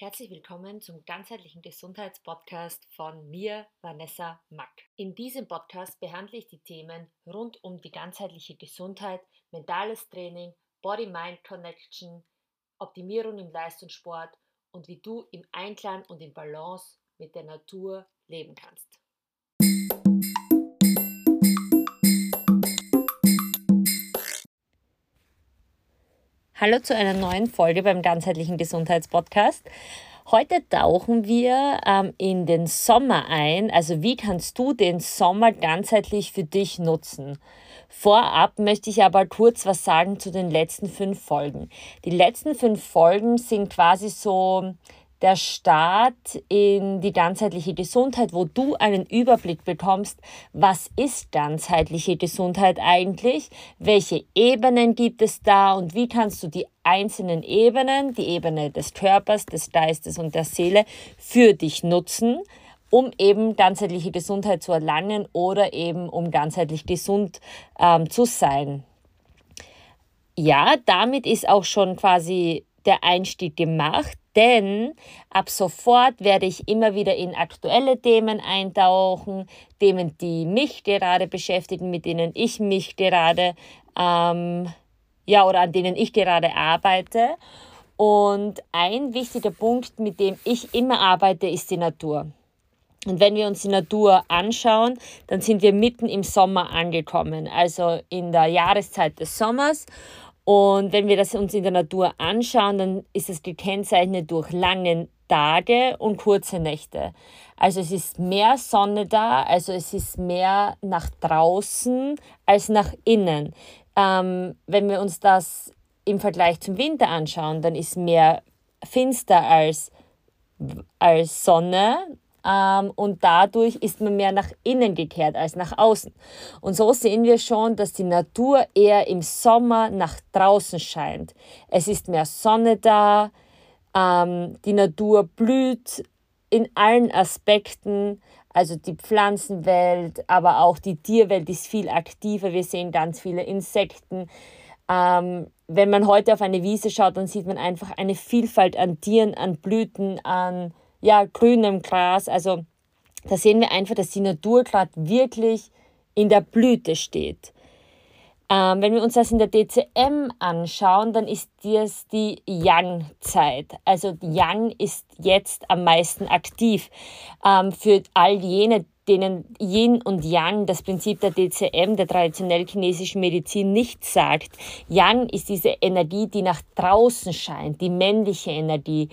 Herzlich willkommen zum ganzheitlichen Gesundheitspodcast von mir, Vanessa Mack. In diesem Podcast behandle ich die Themen rund um die ganzheitliche Gesundheit, mentales Training, Body-Mind-Connection, Optimierung im Leistungssport und wie du im Einklang und in Balance mit der Natur leben kannst. Hallo zu einer neuen Folge beim ganzheitlichen Gesundheitspodcast. Heute tauchen wir ähm, in den Sommer ein. Also wie kannst du den Sommer ganzheitlich für dich nutzen? Vorab möchte ich aber kurz was sagen zu den letzten fünf Folgen. Die letzten fünf Folgen sind quasi so der Start in die ganzheitliche Gesundheit, wo du einen Überblick bekommst, was ist ganzheitliche Gesundheit eigentlich, welche Ebenen gibt es da und wie kannst du die einzelnen Ebenen, die Ebene des Körpers, des Geistes und der Seele für dich nutzen, um eben ganzheitliche Gesundheit zu erlangen oder eben um ganzheitlich gesund ähm, zu sein. Ja, damit ist auch schon quasi der Einstieg gemacht, denn ab sofort werde ich immer wieder in aktuelle Themen eintauchen, Themen, die mich gerade beschäftigen, mit denen ich mich gerade, ähm, ja, oder an denen ich gerade arbeite. Und ein wichtiger Punkt, mit dem ich immer arbeite, ist die Natur. Und wenn wir uns die Natur anschauen, dann sind wir mitten im Sommer angekommen, also in der Jahreszeit des Sommers. Und wenn wir das uns in der Natur anschauen, dann ist es gekennzeichnet durch lange Tage und kurze Nächte. Also es ist mehr Sonne da, also es ist mehr nach draußen als nach innen. Ähm, wenn wir uns das im Vergleich zum Winter anschauen, dann ist mehr finster als, als Sonne ähm, und dadurch ist man mehr nach innen gekehrt als nach außen. Und so sehen wir schon, dass die Natur eher im Sommer nach draußen scheint. Es ist mehr Sonne da, ähm, die Natur blüht in allen Aspekten, also die Pflanzenwelt, aber auch die Tierwelt ist viel aktiver. Wir sehen ganz viele Insekten. Ähm, wenn man heute auf eine Wiese schaut, dann sieht man einfach eine Vielfalt an Tieren, an Blüten, an ja, grünem Gras. Also da sehen wir einfach, dass die Natur gerade wirklich in der Blüte steht. Ähm, wenn wir uns das in der DCM anschauen, dann ist das die Yang-Zeit. Also Yang ist jetzt am meisten aktiv. Ähm, für all jene, denen Yin und Yang, das Prinzip der DCM, der traditionell chinesischen Medizin, nicht sagt. Yang ist diese Energie, die nach draußen scheint, die männliche Energie,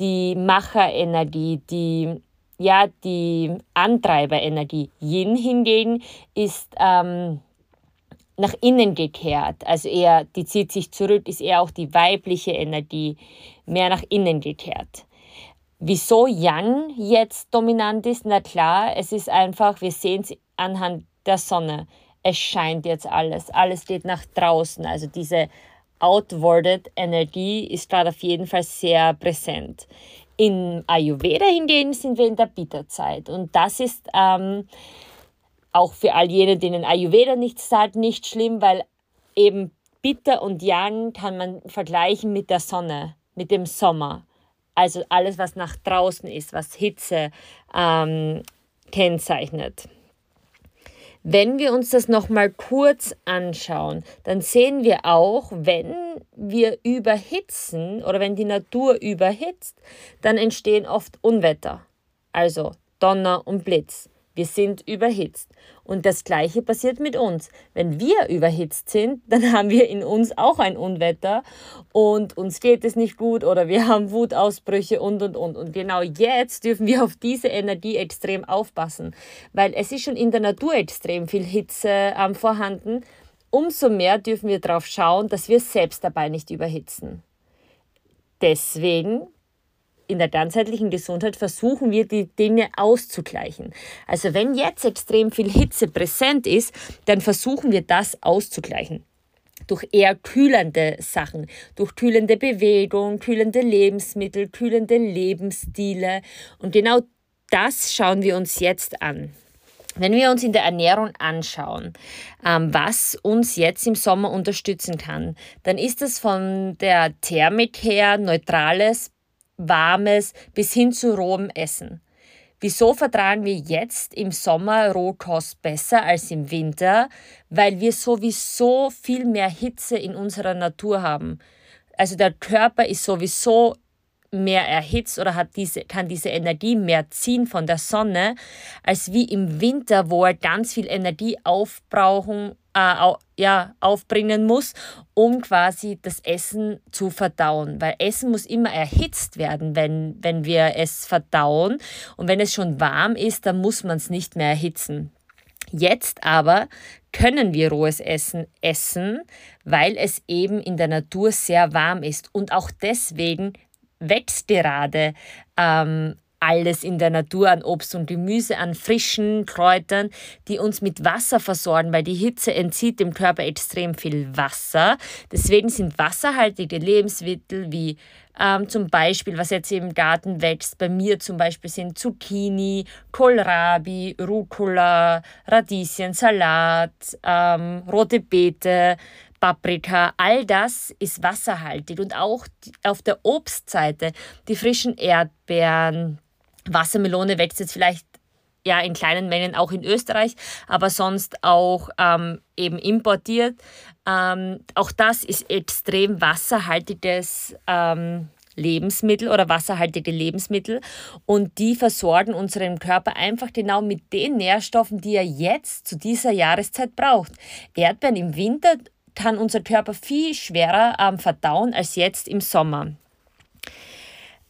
die Macherenergie, die, ja, die Antreiberenergie. Yin hingegen ist ähm, nach innen gekehrt, also eher, die zieht sich zurück, ist eher auch die weibliche Energie, mehr nach innen gekehrt. Wieso Yang jetzt dominant ist? Na klar, es ist einfach, wir sehen es anhand der Sonne. Es scheint jetzt alles, alles geht nach draußen. Also diese outwarded Energie ist gerade auf jeden Fall sehr präsent. In Ayurveda hingegen sind wir in der Bitterzeit und das ist ähm, auch für all jene, denen Ayurveda nichts sagt, nicht schlimm, weil eben Bitter und Yang kann man vergleichen mit der Sonne, mit dem Sommer. Also alles, was nach draußen ist, was Hitze ähm, kennzeichnet. Wenn wir uns das nochmal kurz anschauen, dann sehen wir auch, wenn wir überhitzen oder wenn die Natur überhitzt, dann entstehen oft Unwetter, also Donner und Blitz. Wir sind überhitzt. Und das Gleiche passiert mit uns. Wenn wir überhitzt sind, dann haben wir in uns auch ein Unwetter und uns geht es nicht gut oder wir haben Wutausbrüche und, und, und. Und genau jetzt dürfen wir auf diese Energie extrem aufpassen, weil es ist schon in der Natur extrem viel Hitze ähm, vorhanden. Umso mehr dürfen wir darauf schauen, dass wir selbst dabei nicht überhitzen. Deswegen in der ganzheitlichen Gesundheit versuchen wir, die Dinge auszugleichen. Also wenn jetzt extrem viel Hitze präsent ist, dann versuchen wir das auszugleichen durch eher kühlende Sachen, durch kühlende Bewegung, kühlende Lebensmittel, kühlende Lebensstile. Und genau das schauen wir uns jetzt an. Wenn wir uns in der Ernährung anschauen, ähm, was uns jetzt im Sommer unterstützen kann, dann ist es von der Thermik her neutrales warmes bis hin zu rohem Essen. Wieso vertragen wir jetzt im Sommer Rohkost besser als im Winter? Weil wir sowieso viel mehr Hitze in unserer Natur haben. Also der Körper ist sowieso mehr erhitzt oder hat diese, kann diese Energie mehr ziehen von der Sonne, als wie im Winter, wo er ganz viel Energie aufbrauchen, äh, ja, aufbringen muss, um quasi das Essen zu verdauen. Weil Essen muss immer erhitzt werden, wenn, wenn wir es verdauen. Und wenn es schon warm ist, dann muss man es nicht mehr erhitzen. Jetzt aber können wir rohes Essen essen, weil es eben in der Natur sehr warm ist. Und auch deswegen wächst gerade ähm, alles in der Natur an Obst und Gemüse, an frischen Kräutern, die uns mit Wasser versorgen, weil die Hitze entzieht dem Körper extrem viel Wasser. Deswegen sind wasserhaltige Lebensmittel wie ähm, zum Beispiel, was jetzt im Garten wächst, bei mir zum Beispiel sind Zucchini, Kohlrabi, Rucola, Radieschen, Salat, ähm, rote Beete, Paprika, all das ist wasserhaltig und auch auf der Obstseite die frischen Erdbeeren, Wassermelone wächst jetzt vielleicht ja in kleinen Mengen auch in Österreich, aber sonst auch ähm, eben importiert. Ähm, auch das ist extrem wasserhaltiges ähm, Lebensmittel oder wasserhaltige Lebensmittel und die versorgen unseren Körper einfach genau mit den Nährstoffen, die er jetzt zu dieser Jahreszeit braucht. Erdbeeren im Winter kann unser Körper viel schwerer ähm, verdauen als jetzt im Sommer.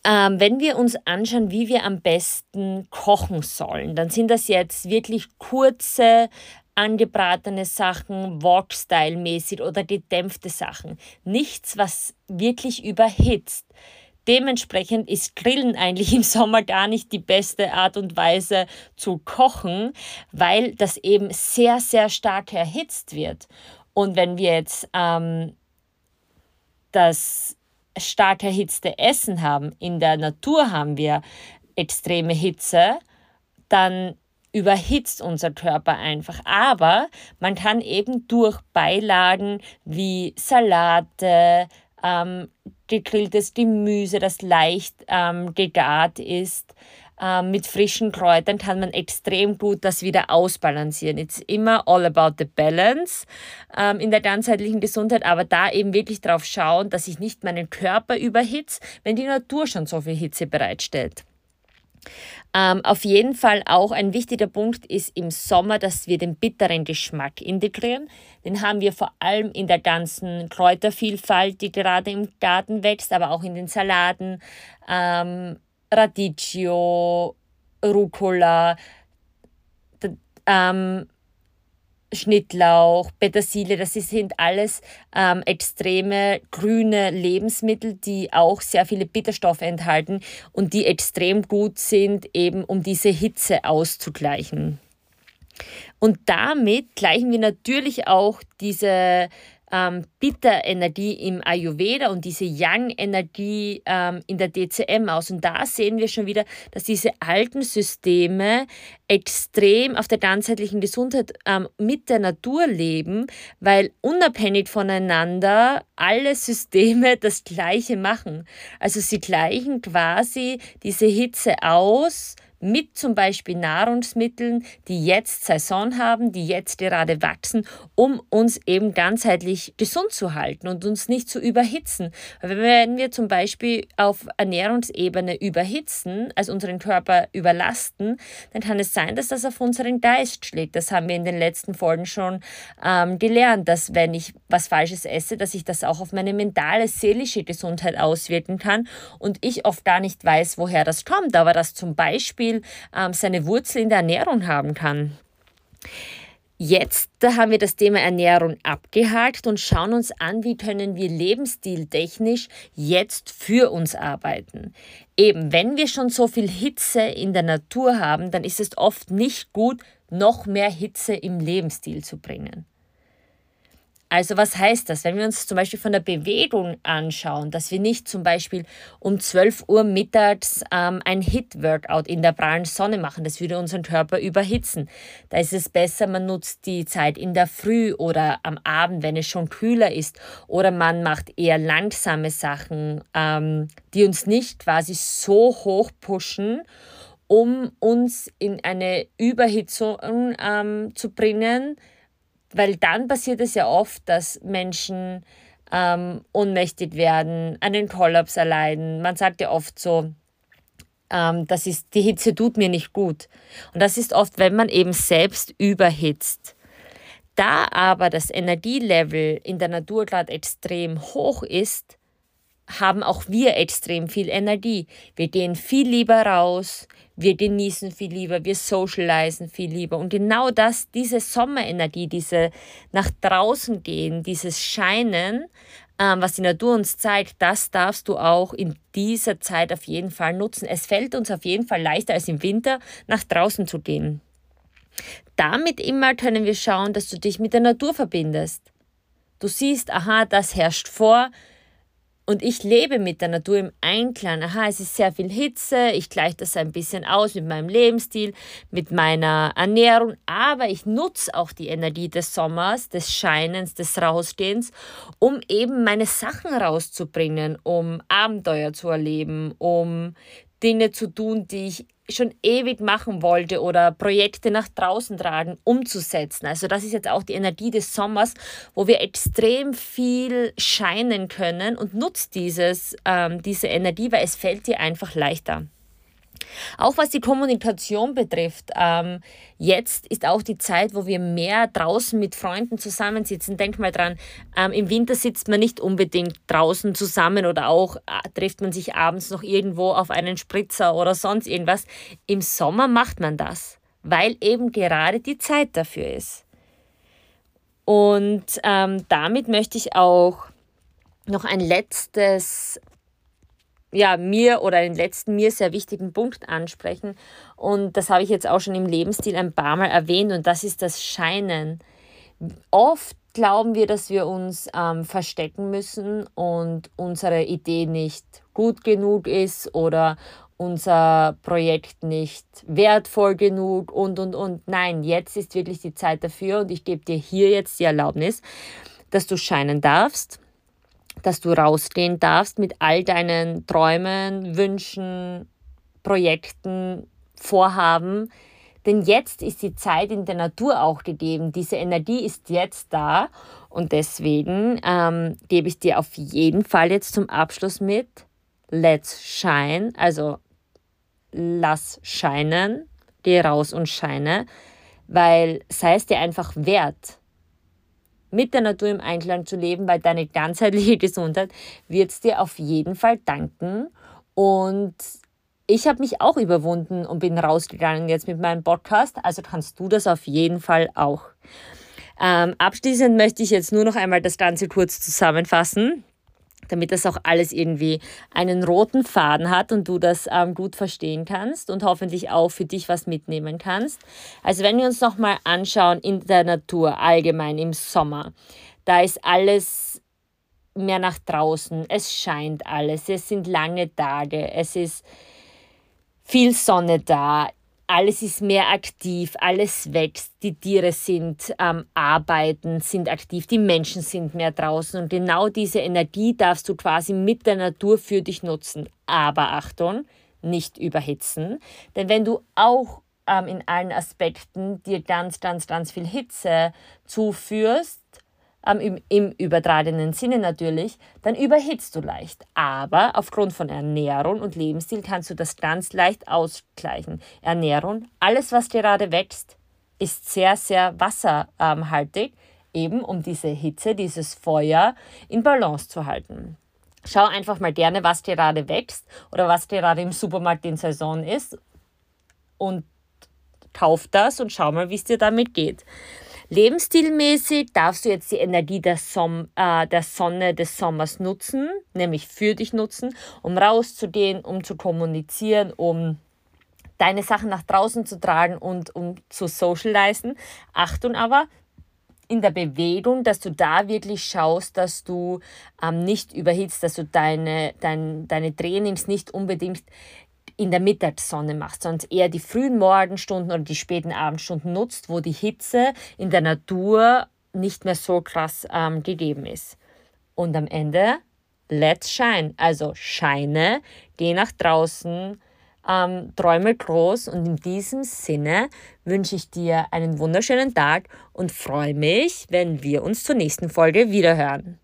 Ähm, wenn wir uns anschauen, wie wir am besten kochen sollen, dann sind das jetzt wirklich kurze, angebratene Sachen, Wok-Style-mäßig oder gedämpfte Sachen. Nichts, was wirklich überhitzt. Dementsprechend ist Grillen eigentlich im Sommer gar nicht die beste Art und Weise zu kochen, weil das eben sehr, sehr stark erhitzt wird. Und wenn wir jetzt ähm, das stark erhitzte Essen haben, in der Natur haben wir extreme Hitze, dann überhitzt unser Körper einfach. Aber man kann eben durch Beilagen wie Salate, ähm, gegrilltes Gemüse, das leicht ähm, gegart ist, mit frischen Kräutern kann man extrem gut das wieder ausbalancieren. It's immer all about the balance ähm, in der ganzheitlichen Gesundheit, aber da eben wirklich darauf schauen, dass ich nicht meinen Körper überhitze, wenn die Natur schon so viel Hitze bereitstellt. Ähm, auf jeden Fall auch ein wichtiger Punkt ist im Sommer, dass wir den bitteren Geschmack integrieren. Den haben wir vor allem in der ganzen Kräutervielfalt, die gerade im Garten wächst, aber auch in den Salaten, ähm, Radicchio, Rucola, ähm, Schnittlauch, Petersilie, das sind alles ähm, extreme grüne Lebensmittel, die auch sehr viele Bitterstoffe enthalten und die extrem gut sind, eben um diese Hitze auszugleichen. Und damit gleichen wir natürlich auch diese ähm, Bitter-Energie im Ayurveda und diese Yang-Energie ähm, in der DCM aus. Und da sehen wir schon wieder, dass diese alten Systeme extrem auf der ganzheitlichen Gesundheit ähm, mit der Natur leben, weil unabhängig voneinander alle Systeme das Gleiche machen. Also sie gleichen quasi diese Hitze aus mit zum Beispiel Nahrungsmitteln, die jetzt Saison haben, die jetzt gerade wachsen, um uns eben ganzheitlich gesund zu halten und uns nicht zu überhitzen. wenn wir zum Beispiel auf Ernährungsebene überhitzen, also unseren Körper überlasten, dann kann es sein, dass das auf unseren Geist schlägt. Das haben wir in den letzten Folgen schon ähm, gelernt, dass wenn ich was Falsches esse, dass ich das auch auf meine mentale, seelische Gesundheit auswirken kann und ich oft gar nicht weiß, woher das kommt, aber das zum Beispiel Beispiel ähm, seine Wurzel in der Ernährung haben kann. Jetzt haben wir das Thema Ernährung abgehakt und schauen uns an, wie können wir lebensstiltechnisch jetzt für uns arbeiten. Eben, wenn wir schon so viel Hitze in der Natur haben, dann ist es oft nicht gut, noch mehr Hitze im Lebensstil zu bringen. Also was heißt das? Wenn wir uns zum Beispiel von der Bewegung anschauen, dass wir nicht zum Beispiel um 12 Uhr mittags ähm, ein Hit-Workout in der prallen Sonne machen, das würde unseren Körper überhitzen. Da ist es besser, man nutzt die Zeit in der Früh oder am Abend, wenn es schon kühler ist. Oder man macht eher langsame Sachen, ähm, die uns nicht quasi so hoch pushen um uns in eine Überhitzung ähm, zu bringen, weil dann passiert es ja oft, dass Menschen ähm, ohnmächtig werden, einen Kollaps erleiden. Man sagt ja oft so, ähm, das ist, die Hitze tut mir nicht gut. Und das ist oft, wenn man eben selbst überhitzt. Da aber das Energielevel in der Natur gerade extrem hoch ist, haben auch wir extrem viel Energie. Wir gehen viel lieber raus, wir genießen viel lieber, wir socialisen viel lieber. Und genau das, diese Sommerenergie, diese nach draußen gehen, dieses Scheinen, ähm, was die Natur uns zeigt, das darfst du auch in dieser Zeit auf jeden Fall nutzen. Es fällt uns auf jeden Fall leichter als im Winter, nach draußen zu gehen. Damit immer können wir schauen, dass du dich mit der Natur verbindest. Du siehst, aha, das herrscht vor, und ich lebe mit der Natur im Einklang. Aha, es ist sehr viel Hitze, ich gleiche das ein bisschen aus mit meinem Lebensstil, mit meiner Ernährung, aber ich nutze auch die Energie des Sommers, des Scheinens, des Rausgehens, um eben meine Sachen rauszubringen, um Abenteuer zu erleben, um Dinge zu tun, die ich schon ewig machen wollte oder Projekte nach draußen tragen, umzusetzen. Also das ist jetzt auch die Energie des Sommers, wo wir extrem viel scheinen können und nutzt dieses, ähm, diese Energie, weil es fällt dir einfach leichter. Auch was die Kommunikation betrifft, ähm, jetzt ist auch die Zeit, wo wir mehr draußen mit Freunden zusammensitzen. Denk mal dran, ähm, im Winter sitzt man nicht unbedingt draußen zusammen oder auch äh, trifft man sich abends noch irgendwo auf einen Spritzer oder sonst irgendwas. Im Sommer macht man das, weil eben gerade die Zeit dafür ist. Und ähm, damit möchte ich auch noch ein letztes ja, mir oder den letzten mir sehr wichtigen Punkt ansprechen. Und das habe ich jetzt auch schon im Lebensstil ein paar Mal erwähnt und das ist das Scheinen. Oft glauben wir, dass wir uns ähm, verstecken müssen und unsere Idee nicht gut genug ist oder unser Projekt nicht wertvoll genug und, und, und. Nein, jetzt ist wirklich die Zeit dafür und ich gebe dir hier jetzt die Erlaubnis, dass du scheinen darfst dass du rausgehen darfst mit all deinen Träumen, Wünschen, Projekten, Vorhaben. Denn jetzt ist die Zeit in der Natur auch gegeben. Diese Energie ist jetzt da. Und deswegen ähm, gebe ich dir auf jeden Fall jetzt zum Abschluss mit. Let's shine. Also lass scheinen. Geh raus und scheine. Weil sei es dir einfach wert mit der Natur im Einklang zu leben, weil deine ganzheitliche Gesundheit wird es dir auf jeden Fall danken. Und ich habe mich auch überwunden und bin rausgegangen jetzt mit meinem Podcast. Also kannst du das auf jeden Fall auch. Ähm, abschließend möchte ich jetzt nur noch einmal das Ganze kurz zusammenfassen damit das auch alles irgendwie einen roten Faden hat und du das ähm, gut verstehen kannst und hoffentlich auch für dich was mitnehmen kannst. Also wenn wir uns nochmal anschauen in der Natur allgemein im Sommer, da ist alles mehr nach draußen, es scheint alles, es sind lange Tage, es ist viel Sonne da, alles ist mehr aktiv, alles wächst, die Tiere sind ähm, Arbeiten, sind aktiv, die Menschen sind mehr draußen und genau diese Energie darfst du quasi mit der Natur für dich nutzen. Aber Achtung, nicht überhitzen, denn wenn du auch ähm, in allen Aspekten dir ganz, ganz, ganz viel Hitze zuführst, ähm, im, im übertragenen Sinne natürlich, dann überhitzt du leicht. Aber aufgrund von Ernährung und Lebensstil kannst du das ganz leicht ausgleichen. Ernährung, alles was gerade wächst, ist sehr, sehr wasserhaltig, eben um diese Hitze, dieses Feuer in Balance zu halten. Schau einfach mal gerne, was gerade wächst oder was gerade im Supermarkt in Saison ist und kauf das und schau mal, wie es dir damit geht. Lebensstilmäßig darfst du jetzt die Energie der, Som äh, der Sonne des Sommers nutzen, nämlich für dich nutzen, um rauszugehen, um zu kommunizieren, um deine Sachen nach draußen zu tragen und um zu socialisen. Achtung aber, in der Bewegung, dass du da wirklich schaust, dass du ähm, nicht überhitzt, dass du deine, dein, deine Trainings nicht unbedingt in der Mittagssonne machst, sondern eher die frühen Morgenstunden oder die späten Abendstunden nutzt, wo die Hitze in der Natur nicht mehr so krass ähm, gegeben ist. Und am Ende, let's shine. Also scheine, geh nach draußen, ähm, träume groß und in diesem Sinne wünsche ich dir einen wunderschönen Tag und freue mich, wenn wir uns zur nächsten Folge wiederhören.